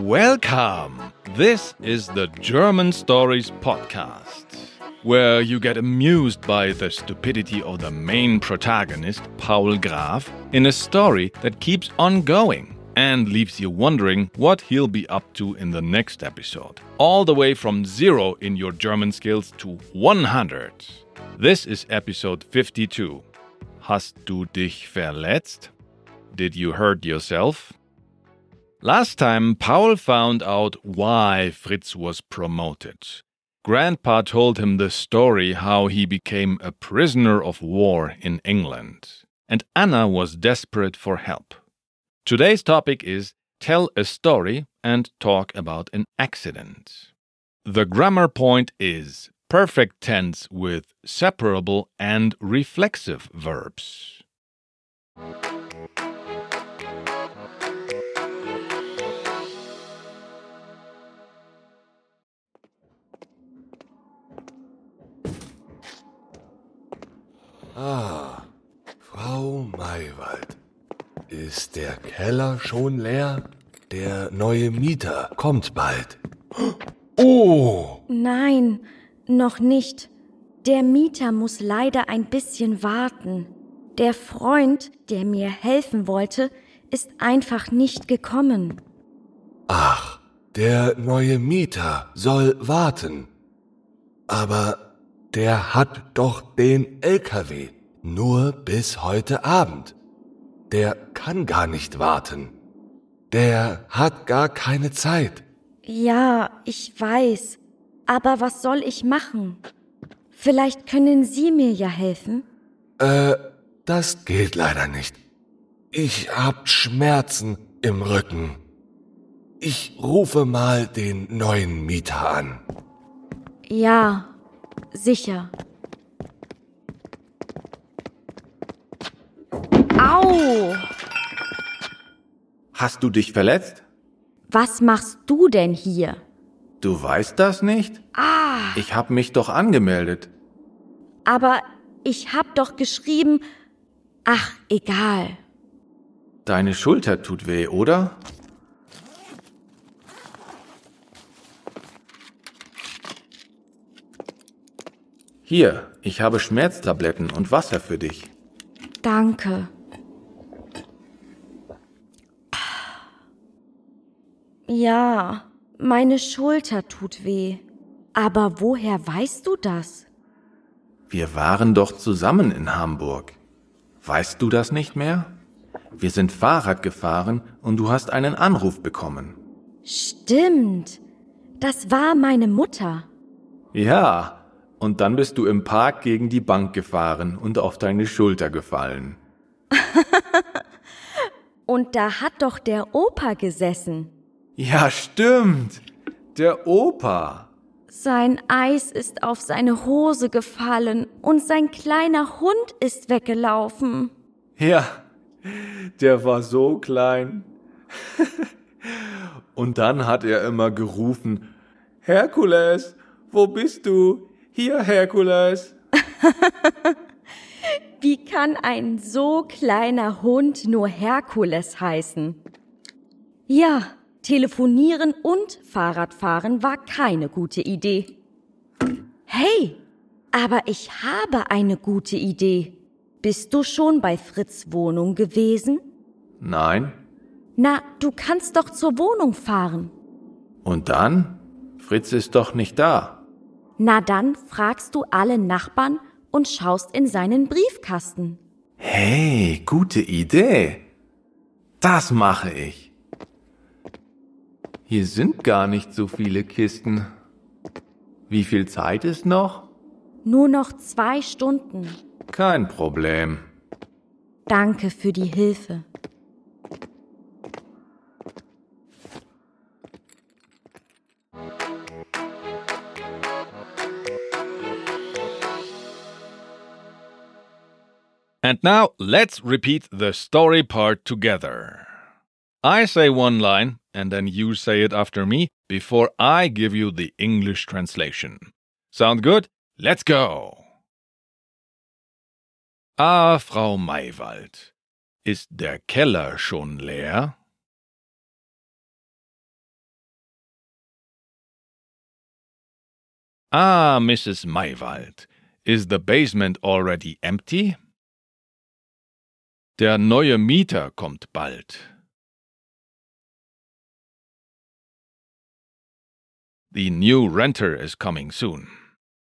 Welcome! This is the German Stories Podcast, where you get amused by the stupidity of the main protagonist, Paul Graf, in a story that keeps on going and leaves you wondering what he'll be up to in the next episode. All the way from zero in your German skills to 100. This is episode 52. Hast du dich verletzt? Did you hurt yourself? Last time, Paul found out why Fritz was promoted. Grandpa told him the story how he became a prisoner of war in England, and Anna was desperate for help. Today's topic is Tell a story and talk about an accident. The grammar point is perfect tense with separable and reflexive verbs. Ah, Frau Maywald. Ist der Keller schon leer? Der neue Mieter kommt bald. Oh! Nein, noch nicht. Der Mieter muss leider ein bisschen warten. Der Freund, der mir helfen wollte, ist einfach nicht gekommen. Ach, der neue Mieter soll warten. Aber der hat doch den LKW nur bis heute Abend. Der kann gar nicht warten. Der hat gar keine Zeit. Ja, ich weiß. Aber was soll ich machen? Vielleicht können Sie mir ja helfen. Äh, das geht leider nicht. Ich hab Schmerzen im Rücken. Ich rufe mal den neuen Mieter an. Ja, sicher. Au! Hast du dich verletzt? Was machst du denn hier? Du weißt das nicht? Ah, Ich habe mich doch angemeldet. aber ich hab doch geschrieben. Ach, egal. Deine Schulter tut weh, oder? Hier, ich habe Schmerztabletten und Wasser für dich. Danke. Ja, meine Schulter tut weh. Aber woher weißt du das? Wir waren doch zusammen in Hamburg. Weißt du das nicht mehr? Wir sind Fahrrad gefahren und du hast einen Anruf bekommen. Stimmt. Das war meine Mutter. Ja, und dann bist du im Park gegen die Bank gefahren und auf deine Schulter gefallen. Und da hat doch der Opa gesessen. Ja, stimmt. Der Opa. Sein Eis ist auf seine Hose gefallen und sein kleiner Hund ist weggelaufen. Ja, der war so klein. Und dann hat er immer gerufen, Herkules, wo bist du? Hier, Herkules. Wie kann ein so kleiner Hund nur Herkules heißen? Ja, telefonieren und Fahrradfahren war keine gute Idee. Hey, aber ich habe eine gute Idee. Bist du schon bei Fritz Wohnung gewesen? Nein. Na, du kannst doch zur Wohnung fahren. Und dann? Fritz ist doch nicht da. Na dann fragst du alle Nachbarn und schaust in seinen Briefkasten. Hey, gute Idee. Das mache ich. Hier sind gar nicht so viele Kisten. Wie viel Zeit ist noch? Nur noch zwei Stunden. Kein Problem. Danke für die Hilfe. And now let's repeat the story part together. I say one line, and then you say it after me before I give you the English translation. Sound good? Let's go! Ah, Frau Maywald. Ist der Keller schon leer? Ah, Mrs. Maywald, is the basement already empty? Der neue Mieter kommt bald. The new renter is coming soon,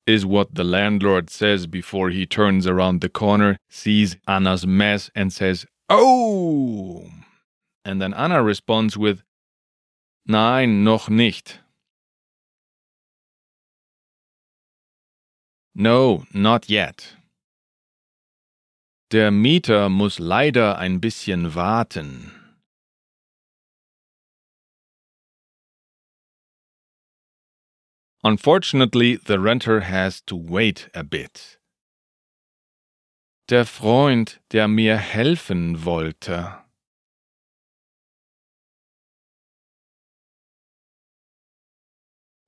is what the landlord says before he turns around the corner, sees Anna's mess, and says, Oh! And then Anna responds with, Nein, noch nicht. No, not yet. Der Mieter muss leider ein bisschen warten. Unfortunately, the renter has to wait a bit. Der Freund, der mir helfen wollte.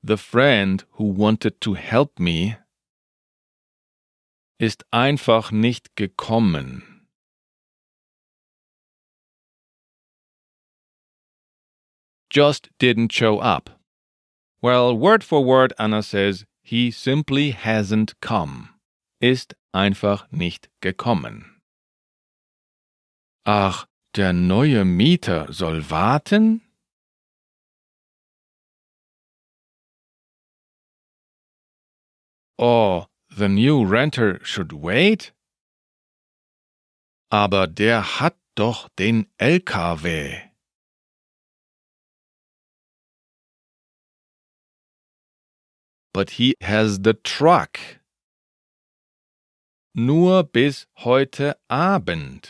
The friend who wanted to help me ist einfach nicht gekommen. Just didn't show up. Well, word for word, Anna says, he simply hasn't come. Ist einfach nicht gekommen. Ach, der neue Mieter soll warten? Oh, the new renter should wait? Aber der hat doch den LKW. But he has the truck. Nur bis heute Abend.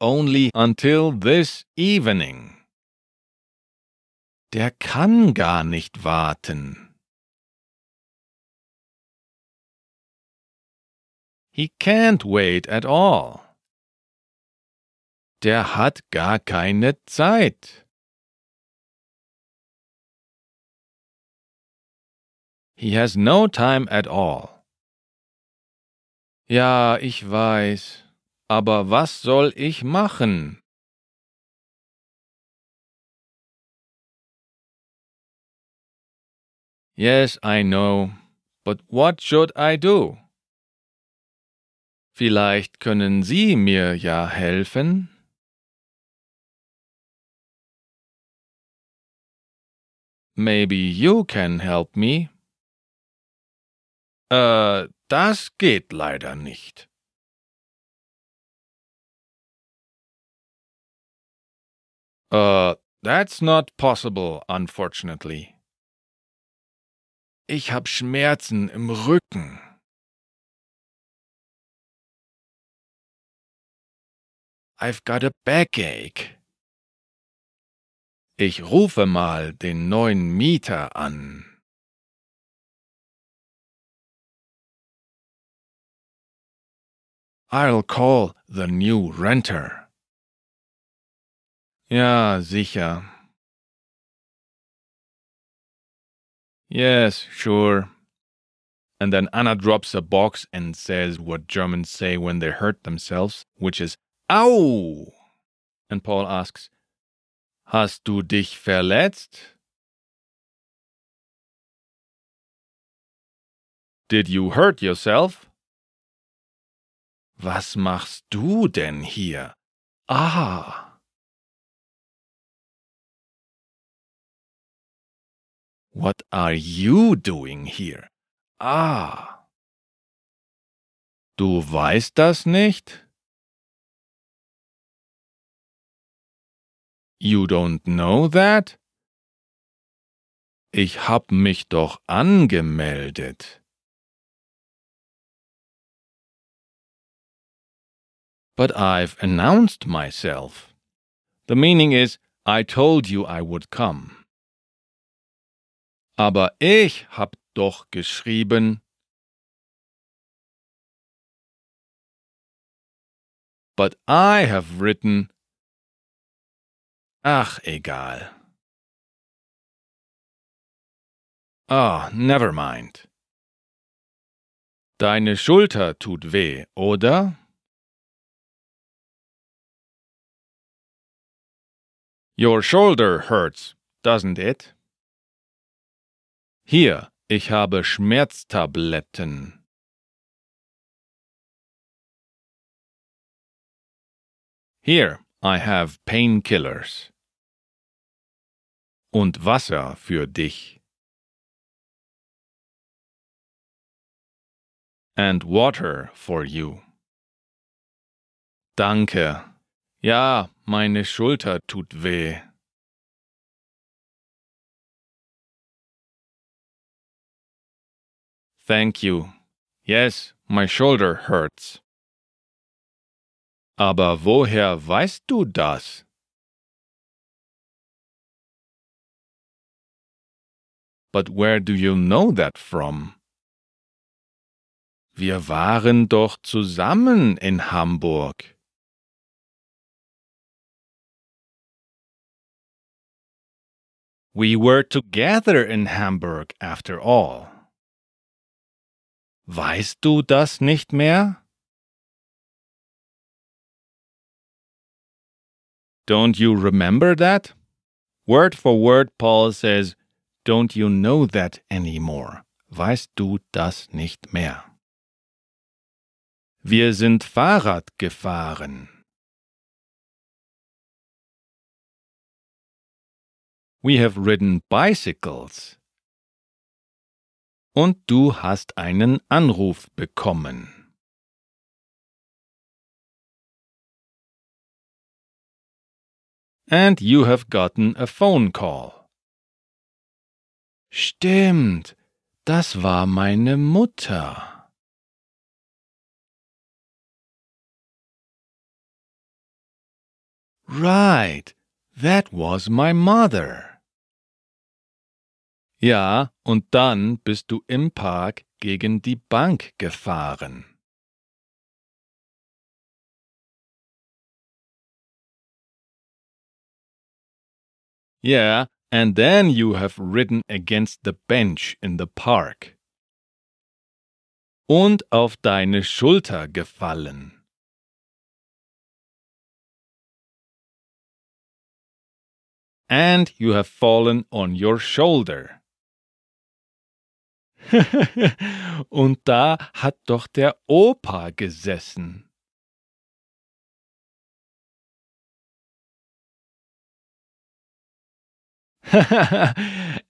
Only until this evening. Der kann gar nicht warten. He can't wait at all. Der hat gar keine Zeit. He has no time at all. Ja, ich weiß, aber was soll ich machen? Yes, I know, but what should I do? Vielleicht können Sie mir ja helfen? Maybe you can help me. Äh, das geht leider nicht. Uh, that's not possible, unfortunately. Ich hab Schmerzen im Rücken. I've got a backache. Ich rufe mal den neuen Mieter an. I'll call the new renter. Ja, sicher. Yes, sure. And then Anna drops a box and says what Germans say when they hurt themselves, which is Au! And Paul asks, Hast du dich verletzt? Did you hurt yourself? Was machst du denn hier? Ah! What are you doing here? Ah. Du weißt das nicht? You don't know that? Ich hab mich doch angemeldet. But I've announced myself. The meaning is, I told you I would come. Aber ich hab doch geschrieben, But I have written. Ach, egal. Ah, oh, never mind. Deine Schulter tut weh, oder? Your shoulder hurts, doesn't it? Hier, ich habe Schmerztabletten. Here, I have painkillers. Und Wasser für dich. And water for you. Danke. Ja, meine Schulter tut weh. Thank you. Yes, my shoulder hurts. Aber woher weißt du das? But where do you know that from? Wir waren doch zusammen in Hamburg. We were together in Hamburg after all. Weißt du das nicht mehr? Don't you remember that? Word for word, Paul says, Don't you know that anymore? Weißt du das nicht mehr? Wir sind Fahrrad gefahren. We have ridden bicycles. Und du hast einen Anruf bekommen. And you have gotten a phone call. Stimmt, das war meine Mutter. Right, that was my mother. Ja, und dann bist du im Park gegen die Bank gefahren. Yeah, and then you have ridden against the bench in the park. Und auf deine Schulter gefallen. And you have fallen on your shoulder. Und da hat doch der Opa gesessen.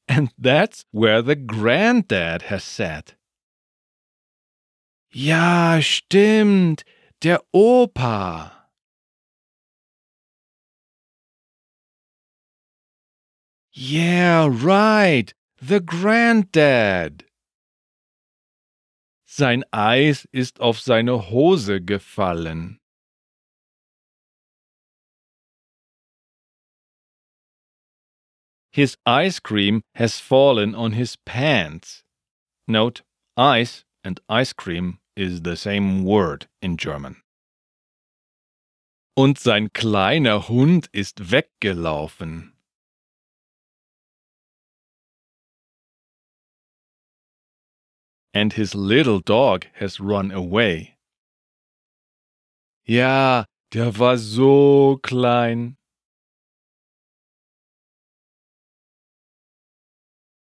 and that's where the granddad has sat. Ja, stimmt, der Opa. Yeah, right, the granddad. Sein Eis ist auf seine Hose gefallen. His ice cream has fallen on his pants. Note, ice and ice cream is the same word in German. Und sein kleiner Hund ist weggelaufen. And his little dog has run away. Ja, der war so klein.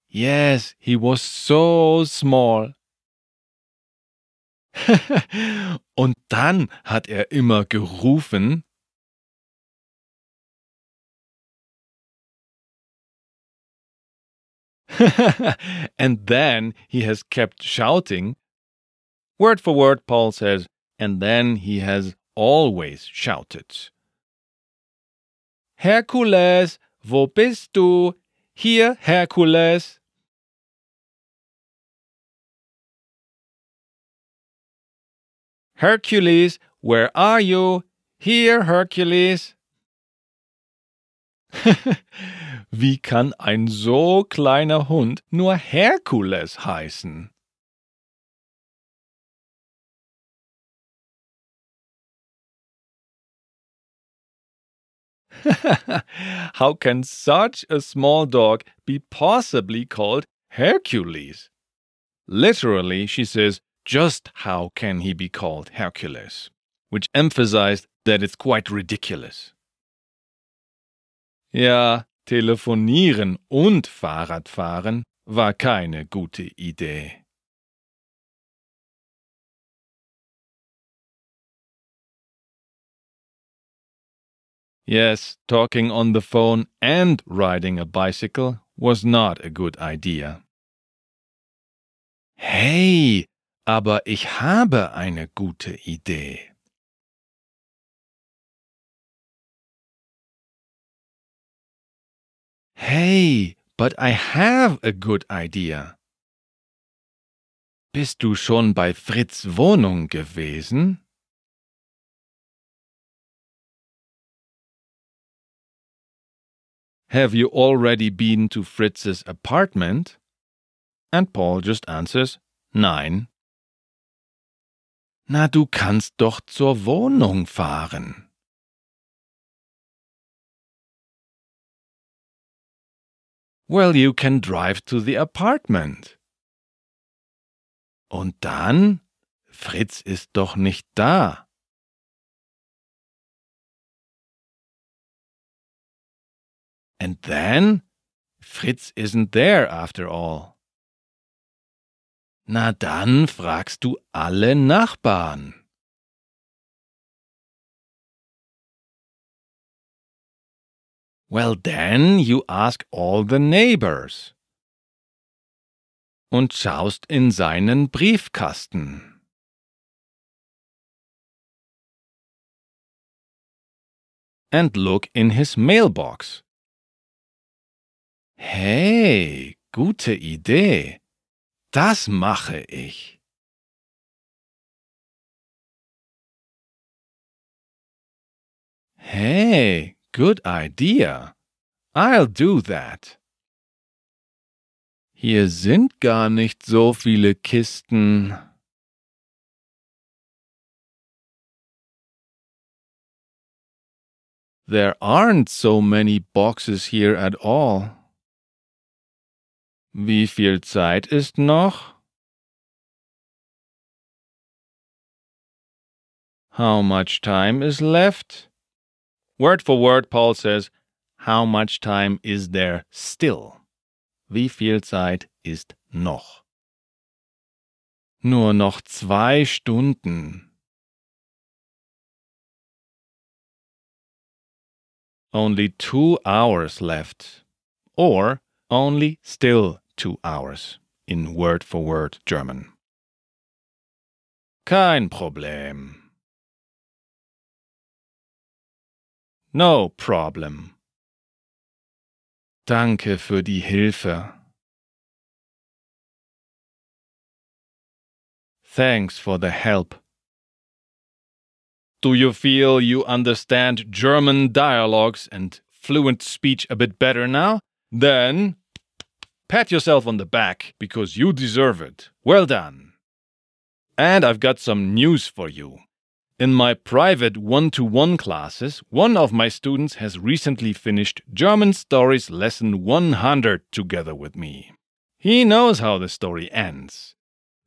Yes, he was so small. Und dann hat er immer gerufen, and then he has kept shouting. Word for word, Paul says, and then he has always shouted. Herkules, wo bist du? Hier, Herkules. Hercules, where are you? Here, Hercules. Wie kann ein so kleiner Hund nur Herkules heißen? How can such a small dog be possibly called Hercules? Literally, she says, just how can he be called Hercules, which emphasized that it's quite ridiculous. Ja, telefonieren und Fahrradfahren war keine gute Idee. Yes, talking on the phone and riding a bicycle was not a good idea. Hey, aber ich habe eine gute Idee. Hey, but I have a good idea. Bist du schon bei Fritz Wohnung gewesen? Have you already been to Fritz's apartment? And Paul just answers, Nein. Na, du kannst doch zur Wohnung fahren. Well, you can drive to the apartment. Und dann? Fritz ist doch nicht da. And then? Fritz isn't there after all. Na dann fragst du alle Nachbarn. Well, then you ask all the neighbors. Und schaust in seinen Briefkasten. And look in his mailbox. Hey, gute Idee. Das mache ich. Hey, good idea. I'll do that. Hier sind gar nicht so viele Kisten. There aren't so many boxes here at all. Wie viel Zeit ist noch? How much time is left? Word for word, Paul says, How much time is there still? Wie viel Zeit ist noch? Nur noch zwei Stunden. Only two hours left. Or only still two hours in word for word German. Kein Problem. No problem. Danke für die Hilfe. Thanks for the help. Do you feel you understand German dialogues and fluent speech a bit better now? Then pat yourself on the back because you deserve it. Well done. And I've got some news for you. In my private one to one classes, one of my students has recently finished German Stories Lesson 100 together with me. He knows how the story ends.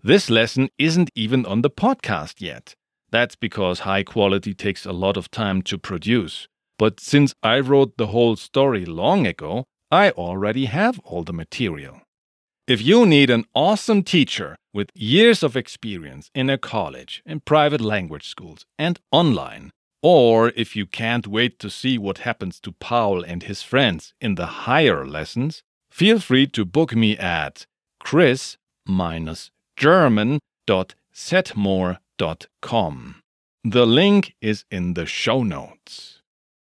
This lesson isn't even on the podcast yet. That's because high quality takes a lot of time to produce. But since I wrote the whole story long ago, I already have all the material. If you need an awesome teacher with years of experience in a college, in private language schools, and online, or if you can't wait to see what happens to Paul and his friends in the higher lessons, feel free to book me at chris-german.setmore.com. The link is in the show notes.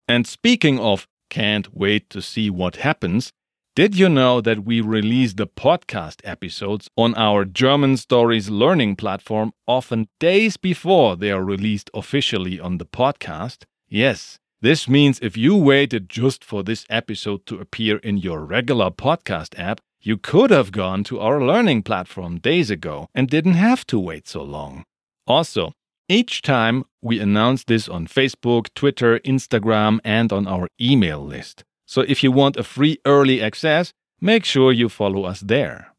And speaking of can't wait to see what happens. Did you know that we release the podcast episodes on our German Stories learning platform often days before they are released officially on the podcast? Yes, this means if you waited just for this episode to appear in your regular podcast app, you could have gone to our learning platform days ago and didn't have to wait so long. Also, each time we announce this on Facebook, Twitter, Instagram, and on our email list. So if you want a free early access, make sure you follow us there.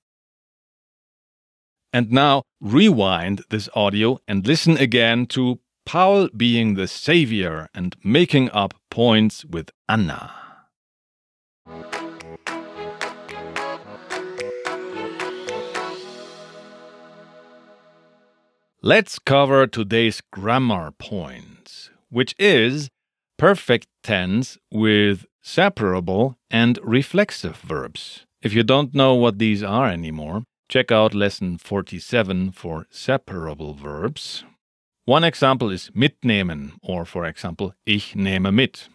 And now rewind this audio and listen again to Paul being the savior and making up points with Anna. Let's cover today's grammar points, which is perfect tense with separable and reflexive verbs. If you don't know what these are anymore, check out lesson 47 for separable verbs. One example is mitnehmen, or for example, ich nehme mit.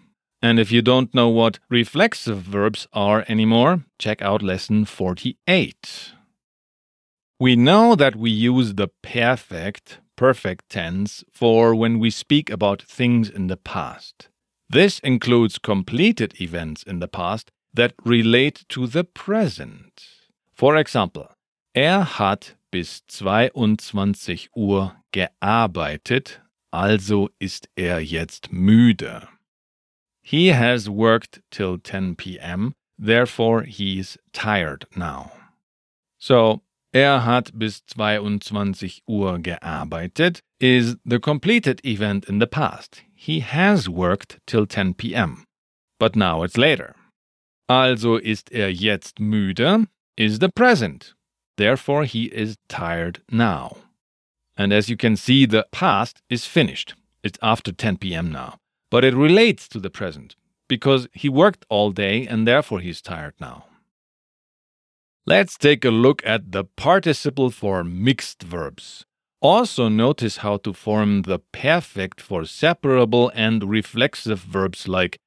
And if you don't know what reflexive verbs are anymore, check out lesson 48. We know that we use the perfect, perfect tense for when we speak about things in the past. This includes completed events in the past that relate to the present. For example, er hat bis 22 Uhr gearbeitet, also ist er jetzt müde. He has worked till 10 p.m., therefore he's tired now. So, Er hat bis 22 Uhr gearbeitet is the completed event in the past. He has worked till 10 p.m. But now it's later. Also ist er jetzt müde is the present. Therefore, he is tired now. And as you can see, the past is finished. It's after 10 p.m. now. But it relates to the present because he worked all day and therefore he's tired now. Let's take a look at the participle for mixed verbs. Also, notice how to form the perfect for separable and reflexive verbs like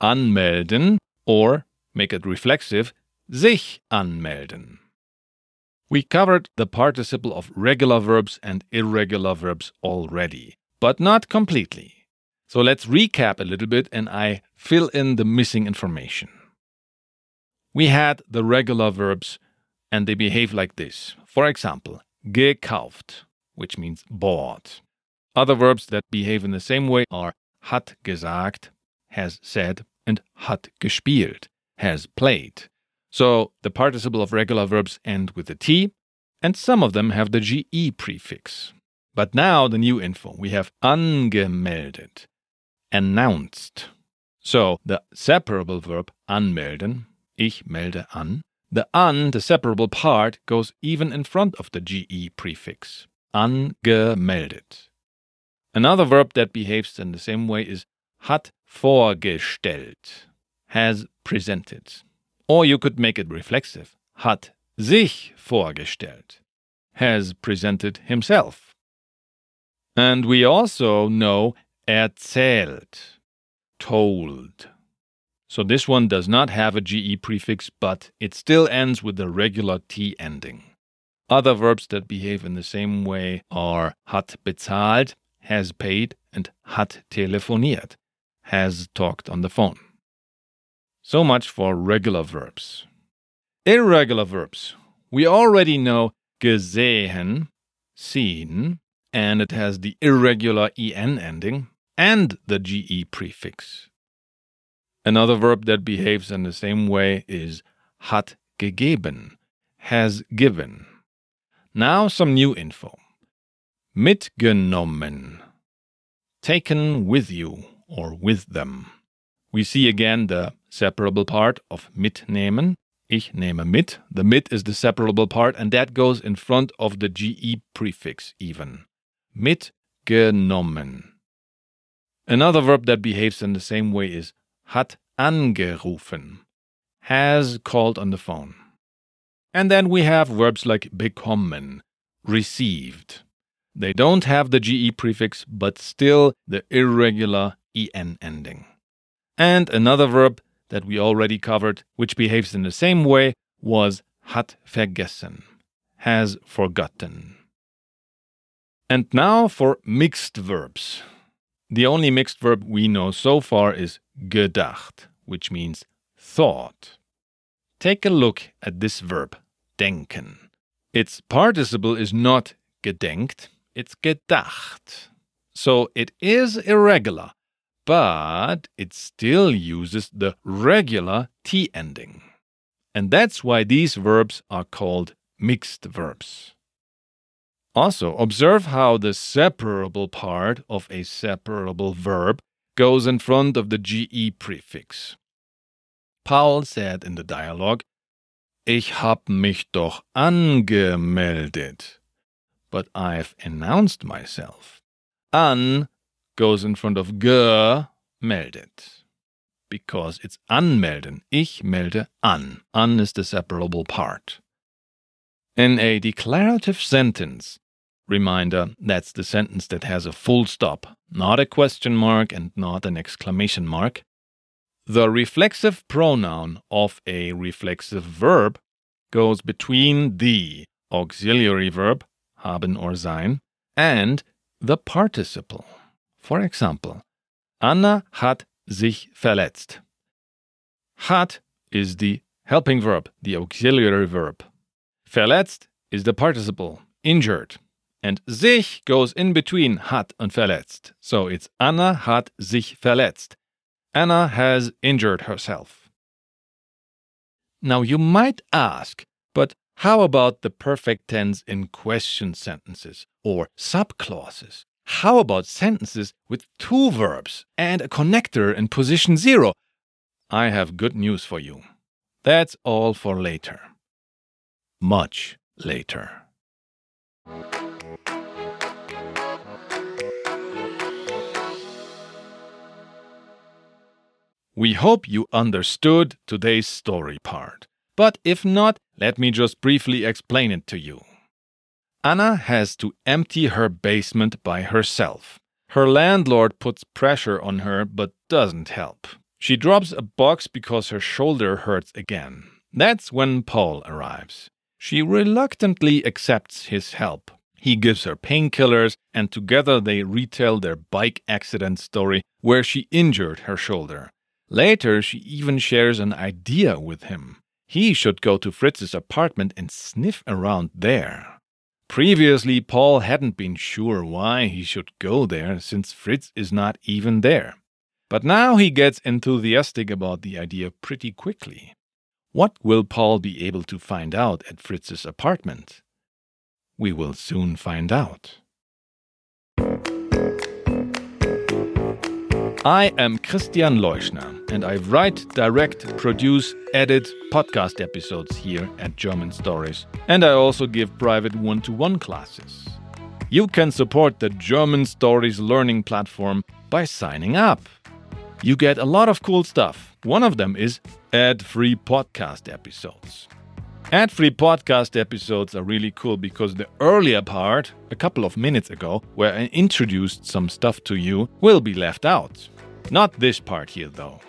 anmelden or, make it reflexive, sich anmelden. We covered the participle of regular verbs and irregular verbs already, but not completely. So let's recap a little bit and I fill in the missing information. We had the regular verbs and they behave like this. For example, gekauft, which means bought. Other verbs that behave in the same way are hat gesagt, has said, and hat gespielt, has played. So the participle of regular verbs end with a T, and some of them have the GE prefix. But now the new info we have angemeldet, announced. So the separable verb anmelden, ich melde an, the an, the separable part, goes even in front of the GE prefix. Angemeldet. Another verb that behaves in the same way is hat vorgestellt, has presented. Or you could make it reflexive. Hat sich vorgestellt, has presented himself. And we also know erzählt, told. So this one does not have a GE prefix, but it still ends with the regular T ending. Other verbs that behave in the same way are hat bezahlt, has paid, and hat telefoniert, has talked on the phone. So much for regular verbs. Irregular verbs. We already know gesehen, seen, and it has the irregular en ending and the ge prefix. Another verb that behaves in the same way is hat gegeben, has given. Now some new info. Mitgenommen, taken with you or with them. We see again the separable part of mitnehmen. Ich nehme mit. The mit is the separable part, and that goes in front of the ge prefix even. Mitgenommen. Another verb that behaves in the same way is hat angerufen, has called on the phone. And then we have verbs like bekommen, received. They don't have the GE prefix, but still the irregular EN ending. And another verb that we already covered, which behaves in the same way, was hat vergessen, has forgotten. And now for mixed verbs. The only mixed verb we know so far is gedacht, which means thought. Take a look at this verb, denken. Its participle is not gedenkt, it's gedacht. So it is irregular, but it still uses the regular T ending. And that's why these verbs are called mixed verbs. Also, observe how the separable part of a separable verb goes in front of the GE prefix. Paul said in the dialogue, Ich hab mich doch angemeldet. But I've announced myself. An goes in front of gemeldet. Because it's anmelden. Ich melde an. An is the separable part. In a declarative sentence, reminder that's the sentence that has a full stop, not a question mark and not an exclamation mark, the reflexive pronoun of a reflexive verb goes between the auxiliary verb, haben or sein, and the participle. For example, Anna hat sich verletzt. Hat is the helping verb, the auxiliary verb. Verletzt is the participle, injured. And sich goes in between hat and verletzt. So it's Anna hat sich verletzt. Anna has injured herself. Now you might ask, but how about the perfect tense in question sentences or subclauses? How about sentences with two verbs and a connector in position zero? I have good news for you. That's all for later much later. We hope you understood today's story part. But if not, let me just briefly explain it to you. Anna has to empty her basement by herself. Her landlord puts pressure on her but doesn't help. She drops a box because her shoulder hurts again. That's when Paul arrives. She reluctantly accepts his help. He gives her painkillers, and together they retell their bike accident story where she injured her shoulder. Later, she even shares an idea with him. He should go to Fritz's apartment and sniff around there. Previously, Paul hadn't been sure why he should go there since Fritz is not even there. But now he gets enthusiastic about the idea pretty quickly. What will Paul be able to find out at Fritz's apartment? We will soon find out. I am Christian Leuschner, and I write, direct, produce, edit podcast episodes here at German Stories, and I also give private one to one classes. You can support the German Stories learning platform by signing up. You get a lot of cool stuff. One of them is ad free podcast episodes. Ad free podcast episodes are really cool because the earlier part, a couple of minutes ago, where I introduced some stuff to you, will be left out. Not this part here though.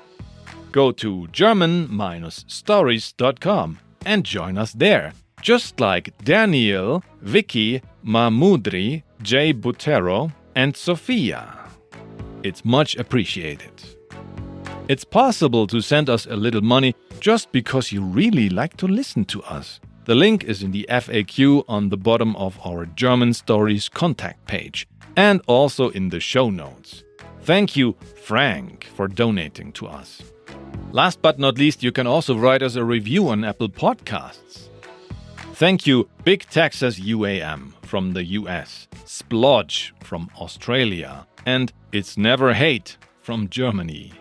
Go to German-stories.com and join us there, just like Daniel, Vicky, Mahmoudri, Jay Butero, and Sofia. It's much appreciated. It's possible to send us a little money just because you really like to listen to us. The link is in the FAQ on the bottom of our German Stories contact page and also in the show notes. Thank you, Frank, for donating to us. Last but not least, you can also write us a review on Apple Podcasts. Thank you, Big Texas UAM from the US, Splodge from Australia, and It's Never Hate from Germany.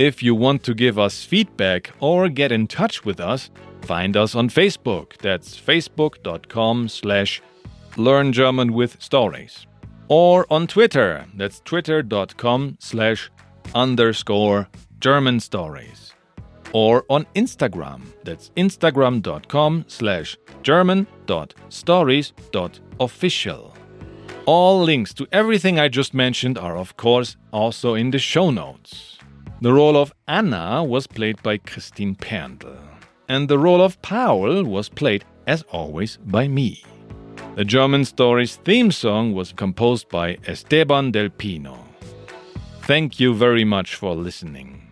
If you want to give us feedback or get in touch with us, find us on Facebook. That's facebook.com slash learn German with stories. Or on Twitter. That's twitter.com slash underscore German stories. Or on Instagram. That's instagram.com slash german.stories.official. All links to everything I just mentioned are, of course, also in the show notes. The role of Anna was played by Christine Perndl, and the role of Paul was played, as always, by me. The German Stories theme song was composed by Esteban Del Pino. Thank you very much for listening.